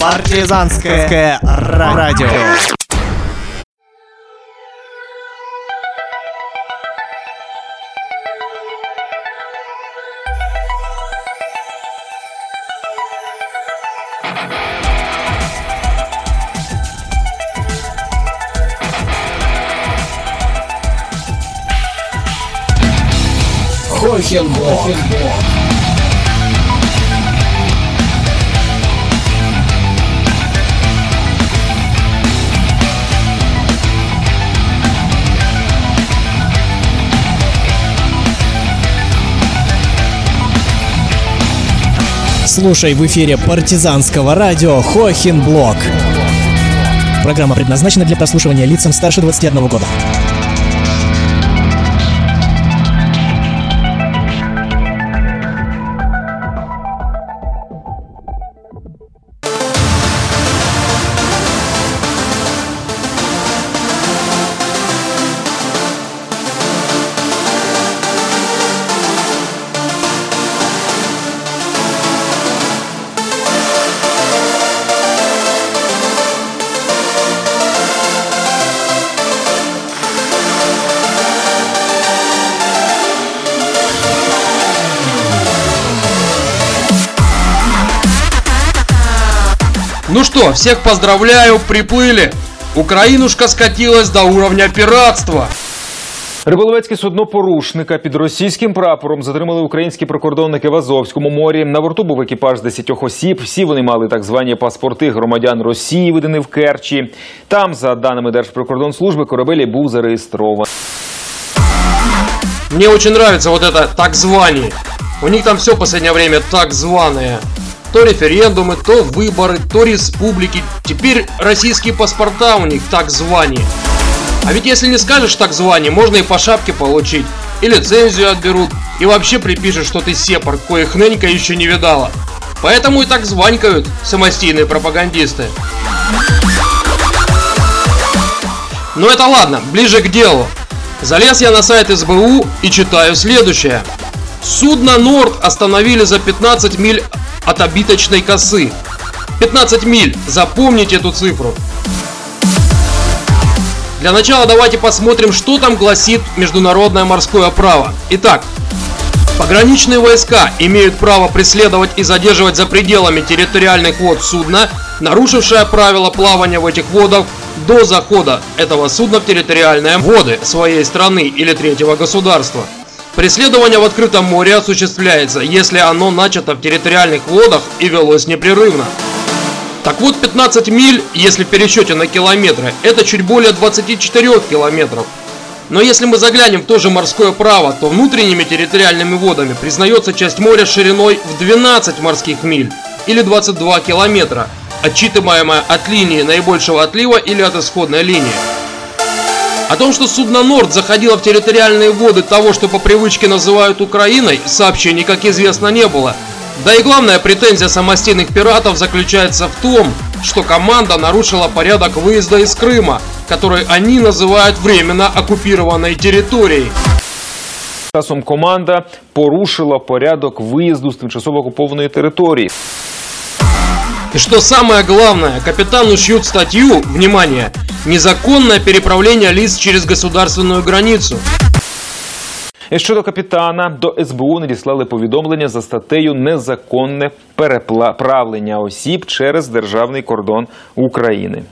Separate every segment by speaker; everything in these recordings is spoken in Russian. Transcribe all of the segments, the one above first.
Speaker 1: Партизанское радио.
Speaker 2: Хохенблок.
Speaker 1: Слушай в эфире партизанского радио Хохенблок. Программа предназначена для прослушивания лицам старше 21 года.
Speaker 3: Ну что, всех поздравляю, приплыли. Українушка скатилась до уровня пиратства.
Speaker 4: Риболовецьке судно порушника під російським прапором затримали українські прикордонники в Азовському морі. На борту був екіпаж з 10 осіб. Всі вони мали так звані паспорти громадян Росії, видані в Керчі. Там, за даними Держприкордонслужби, корабель був зареєстрований.
Speaker 3: Мне очень нравится вот это так звание. У них там все в последнее время так званое. То референдумы, то выборы, то республики. Теперь российские паспорта у них так звание. А ведь если не скажешь так звание, можно и по шапке получить. И лицензию отберут. И вообще припишут, что ты сепар, коих нынька еще не видала. Поэтому и так званькают самостийные пропагандисты. Но это ладно, ближе к делу. Залез я на сайт СБУ и читаю следующее. Судно Норд остановили за 15 миль от обиточной косы. 15 миль, запомните эту цифру. Для начала давайте посмотрим, что там гласит международное морское право. Итак, пограничные войска имеют право преследовать и задерживать за пределами территориальных вод судна, нарушившее правила плавания в этих водах до захода этого судна в территориальные воды своей страны или третьего государства. Преследование в открытом море осуществляется, если оно начато в территориальных водах и велось непрерывно. Так вот, 15 миль, если в пересчете на километры, это чуть более 24 километров. Но если мы заглянем в то же морское право, то внутренними территориальными водами признается часть моря шириной в 12 морских миль или 22 километра, отчитываемая от линии наибольшего отлива или от исходной линии. О том, что судно Норд заходило в территориальные воды того, что по привычке называют Украиной, сообщений, как известно, не было. Да и главная претензия самостийных пиратов заключается в том, что команда нарушила порядок выезда из Крыма, который они называют временно оккупированной территорией.
Speaker 4: Часом команда порушила порядок виїзду з тимчасово окупованої території.
Speaker 3: И что самое главное, капитану шьют статью, внимание, незаконное переправление лиц через государственную границу.
Speaker 4: І щодо капітана, до СБУ надіслали повідомлення за статтею незаконне переправлення осіб через державний кордон України.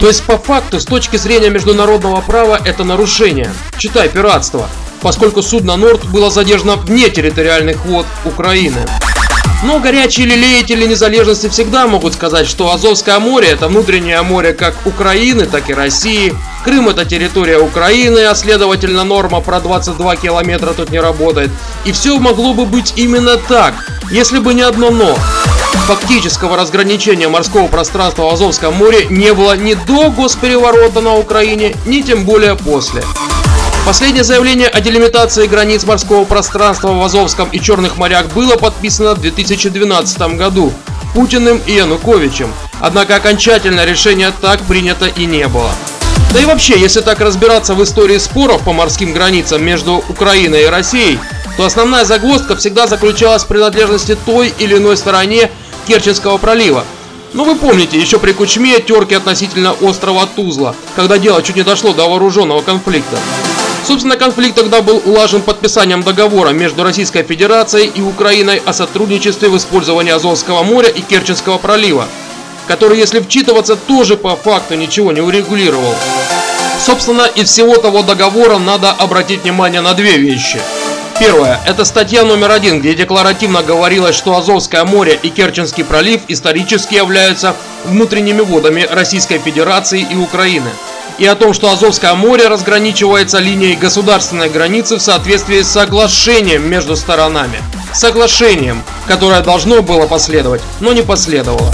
Speaker 3: То есть по факту, с точки зрения международного права, это нарушение, читай пиратство, поскольку судно Норд было задержано вне территориальных вод Украины. Но горячие лелеятели незалежности всегда могут сказать, что Азовское море это внутреннее море как Украины, так и России. Крым это территория Украины, а следовательно норма про 22 километра тут не работает. И все могло бы быть именно так, если бы не одно но. Фактического разграничения морского пространства в Азовском море не было ни до госпереворота на Украине, ни тем более после. Последнее заявление о делимитации границ морского пространства в Азовском и Черных морях было подписано в 2012 году Путиным и Януковичем. Однако окончательное решение так принято и не было. Да и вообще, если так разбираться в истории споров по морским границам между Украиной и Россией, то основная загвоздка всегда заключалась в принадлежности той или иной стороне Керченского пролива. Ну вы помните, еще при Кучме терки относительно острова Тузла, когда дело чуть не дошло до вооруженного конфликта. Собственно, конфликт тогда был улажен подписанием договора между Российской Федерацией и Украиной о сотрудничестве в использовании Азовского моря и Керченского пролива, который, если вчитываться, тоже по факту ничего не урегулировал. Собственно, из всего того договора надо обратить внимание на две вещи. Первое. Это статья номер один, где декларативно говорилось, что Азовское море и Керченский пролив исторически являются внутренними водами Российской Федерации и Украины и о том, что Азовское море разграничивается линией государственной границы в соответствии с соглашением между сторонами. Соглашением, которое должно было последовать, но не последовало.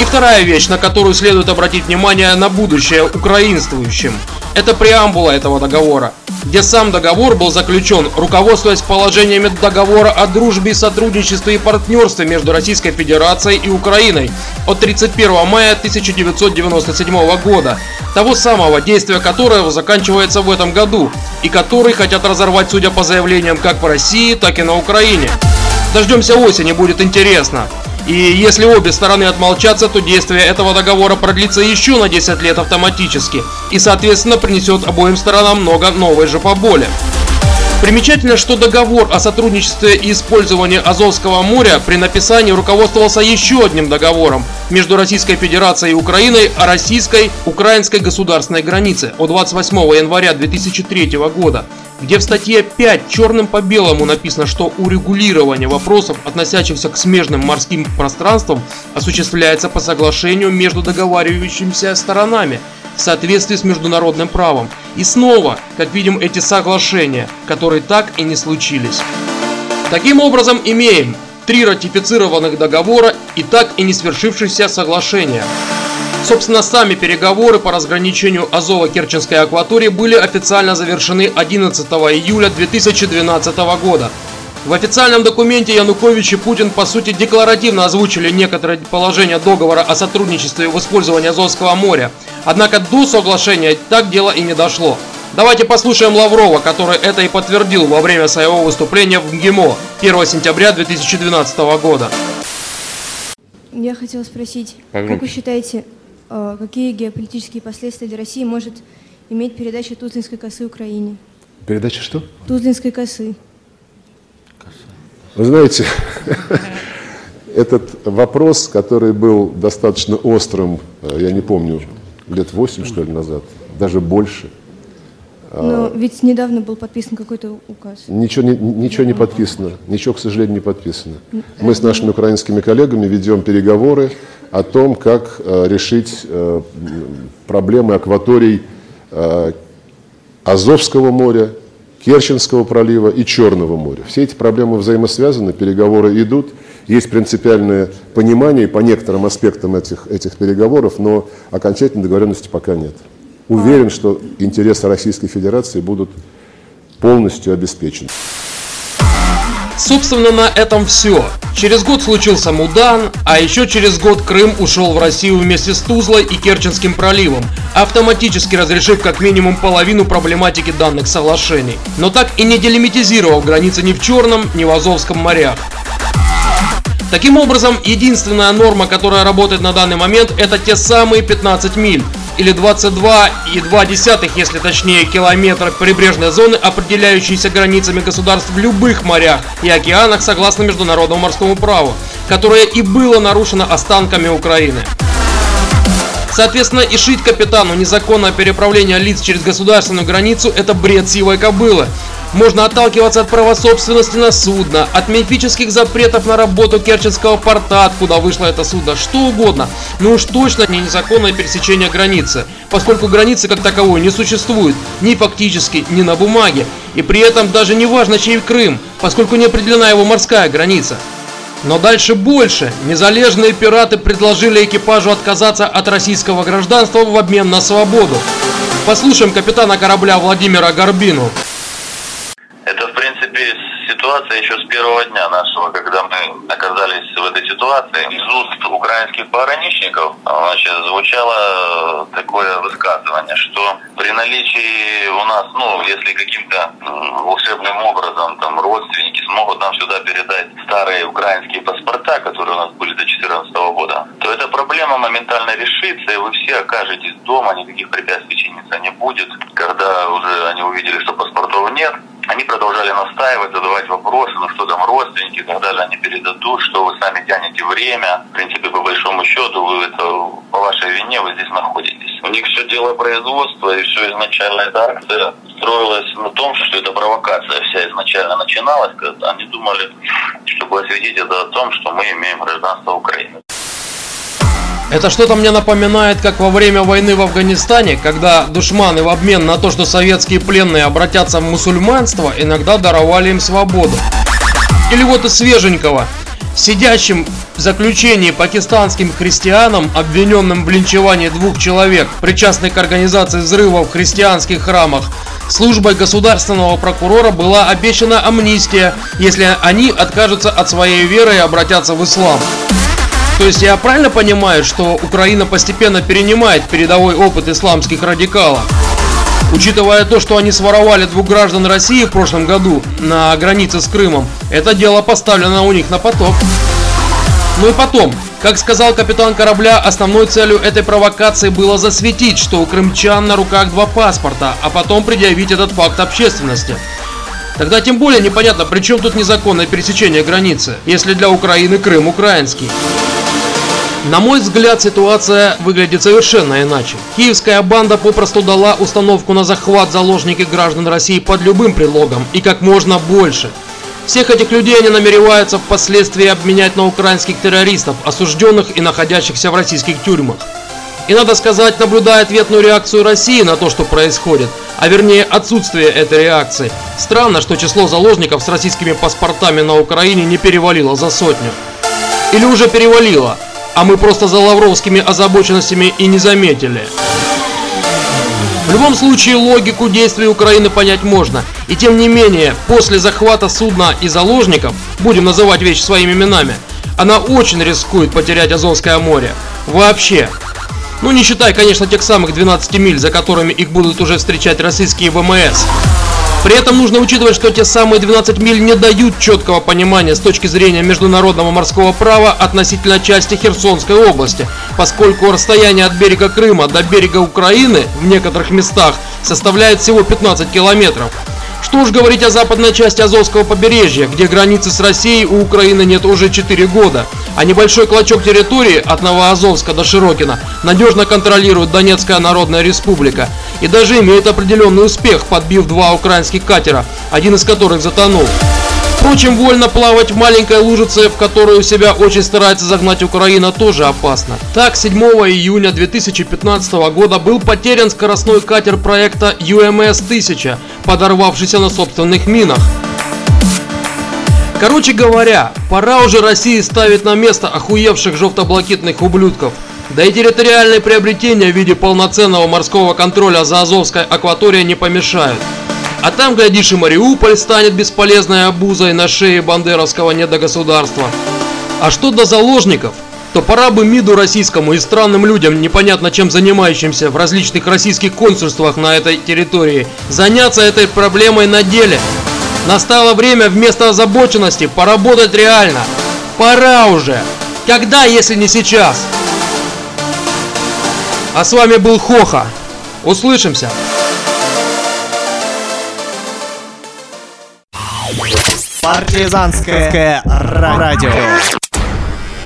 Speaker 3: И вторая вещь, на которую следует обратить внимание на будущее украинствующим. Это преамбула этого договора, где сам договор был заключен, руководствуясь положениями договора о дружбе, сотрудничестве и партнерстве между Российской Федерацией и Украиной от 31 мая 1997 года, того самого действия которого заканчивается в этом году, и который хотят разорвать, судя по заявлениям, как в России, так и на Украине. Дождемся осени, будет интересно. И если обе стороны отмолчатся, то действие этого договора продлится еще на 10 лет автоматически и соответственно принесет обоим сторонам много новой же поболи. Примечательно, что договор о сотрудничестве и использовании Азовского моря при написании руководствовался еще одним договором между Российской Федерацией и Украиной о российской-украинской государственной границе от 28 января 2003 года, где в статье 5 черным по белому написано, что урегулирование вопросов, относящихся к смежным морским пространствам, осуществляется по соглашению между договаривающимися сторонами в соответствии с международным правом. И снова, как видим, эти соглашения, которые так и не случились. Таким образом, имеем три ратифицированных договора и так и не свершившихся соглашения. Собственно, сами переговоры по разграничению Азово-Керченской акватории были официально завершены 11 июля 2012 года. В официальном документе Янукович и Путин по сути декларативно озвучили некоторые положения договора о сотрудничестве в использовании Азовского моря. Однако до соглашения так дело и не дошло. Давайте послушаем Лаврова, который это и подтвердил во время своего выступления в МГИМО 1 сентября 2012 года.
Speaker 2: Я хотела спросить, Погромче. как вы считаете, э, какие геополитические последствия для России может иметь передача Тузлинской косы Украине?
Speaker 5: Передача что?
Speaker 2: Тузлинской косы.
Speaker 5: Вы знаете, этот вопрос, который был достаточно острым, э, я не помню, лет 8 что ли назад, даже больше.
Speaker 2: Но а, ведь недавно был подписан какой-то указ.
Speaker 5: Ничего не, ничего не подписано, ничего, к сожалению, не подписано. Мы с нашими украинскими коллегами ведем переговоры о том, как э, решить э, проблемы акваторий Азовского моря Керченского пролива и Черного моря. Все эти проблемы взаимосвязаны, переговоры идут, есть принципиальное понимание по некоторым аспектам этих, этих переговоров, но окончательной договоренности пока нет. Уверен, что интересы Российской Федерации будут полностью обеспечены.
Speaker 3: Собственно, на этом все. Через год случился Мудан, а еще через год Крым ушел в Россию вместе с Тузлой и Керченским проливом, автоматически разрешив как минимум половину проблематики данных соглашений, но так и не делимитизировав границы ни в Черном, ни в Азовском морях. Таким образом, единственная норма, которая работает на данный момент, это те самые 15 миль, или 22,2, если точнее, километра прибрежной зоны, определяющиеся границами государств в любых морях и океанах согласно международному морскому праву, которое и было нарушено останками Украины. Соответственно, и шить капитану незаконное переправление лиц через государственную границу – это бред сивой кобылы. Можно отталкиваться от права собственности на судно, от мифических запретов на работу Керченского порта, откуда вышло это судно, что угодно. Но уж точно не незаконное пересечение границы, поскольку границы как таковой не существует ни фактически, ни на бумаге. И при этом даже не важно, чей Крым, поскольку не определена его морская граница. Но дальше больше. Незалежные пираты предложили экипажу отказаться от российского гражданства в обмен на свободу. Послушаем капитана корабля Владимира Горбину
Speaker 6: еще с первого дня нашего, когда мы оказались в этой ситуации. Из уст украинских пограничников значит, звучало такое высказывание, что при наличии у нас, ну, если каким-то волшебным образом там родственники, смогут нам сюда передать старые украинские паспорта, которые у нас были до 2014 года, то эта проблема моментально решится, и вы все окажетесь дома, никаких препятствий чиниться не будет. Когда уже они увидели, что паспортов нет, они продолжали настаивать, задавать вопросы, ну что там родственники и так они передадут, что вы сами тянете время. В принципе, по большому счету, вы это по вашей вине вы здесь находитесь. У них все дело производства, и все изначально эта акция строилась на том, что это провокация вся изначально начиналась, когда они думали, чтобы осветить это о том, что мы имеем гражданство Украины.
Speaker 3: Это что-то мне напоминает, как во время войны в Афганистане, когда душманы в обмен на то, что советские пленные обратятся в мусульманство, иногда даровали им свободу. Или вот из свеженького. Сидящим в заключении пакистанским христианам, обвиненным в линчевании двух человек, причастных к организации взрывов в христианских храмах, службой государственного прокурора была обещана амнистия, если они откажутся от своей веры и обратятся в ислам. То есть я правильно понимаю, что Украина постепенно перенимает передовой опыт исламских радикалов? Учитывая то, что они своровали двух граждан России в прошлом году на границе с Крымом, это дело поставлено у них на поток. Ну и потом, как сказал капитан корабля, основной целью этой провокации было засветить, что у крымчан на руках два паспорта, а потом предъявить этот факт общественности. Тогда тем более непонятно, при чем тут незаконное пересечение границы, если для Украины Крым украинский. На мой взгляд, ситуация выглядит совершенно иначе. Киевская банда попросту дала установку на захват заложников граждан России под любым предлогом и как можно больше. Всех этих людей они намереваются впоследствии обменять на украинских террористов, осужденных и находящихся в российских тюрьмах. И надо сказать, наблюдая ответную реакцию России на то, что происходит, а вернее отсутствие этой реакции, странно, что число заложников с российскими паспортами на Украине не перевалило за сотню. Или уже перевалило, а мы просто за лавровскими озабоченностями и не заметили. В любом случае логику действий Украины понять можно. И тем не менее, после захвата судна и заложников, будем называть вещи своими именами, она очень рискует потерять Азовское море. Вообще. Ну не считай, конечно, тех самых 12 миль, за которыми их будут уже встречать российские ВМС. При этом нужно учитывать, что те самые 12 миль не дают четкого понимания с точки зрения международного морского права относительно части Херсонской области, поскольку расстояние от берега Крыма до берега Украины в некоторых местах составляет всего 15 километров. Что уж говорить о западной части Азовского побережья, где границы с Россией у Украины нет уже 4 года, а небольшой клочок территории от Новоазовска до Широкина надежно контролирует Донецкая Народная Республика и даже имеет определенный успех, подбив два украинских катера, один из которых затонул. Впрочем, вольно плавать в маленькой лужице, в которую себя очень старается загнать Украина, тоже опасно. Так, 7 июня 2015 года был потерян скоростной катер проекта UMS-1000, подорвавшийся на собственных минах. Короче говоря, пора уже России ставить на место охуевших желтоблакитных ублюдков. Да и территориальные приобретения в виде полноценного морского контроля за Азовской акваторией не помешают. А там, глядишь, и Мариуполь станет бесполезной обузой на шее бандеровского недогосударства. А что до заложников, то пора бы МИДу российскому и странным людям, непонятно чем занимающимся в различных российских консульствах на этой территории, заняться этой проблемой на деле. Настало время вместо озабоченности поработать реально. Пора уже. Когда, если не сейчас? А с вами был Хоха. Услышимся.
Speaker 1: Партизанское радио.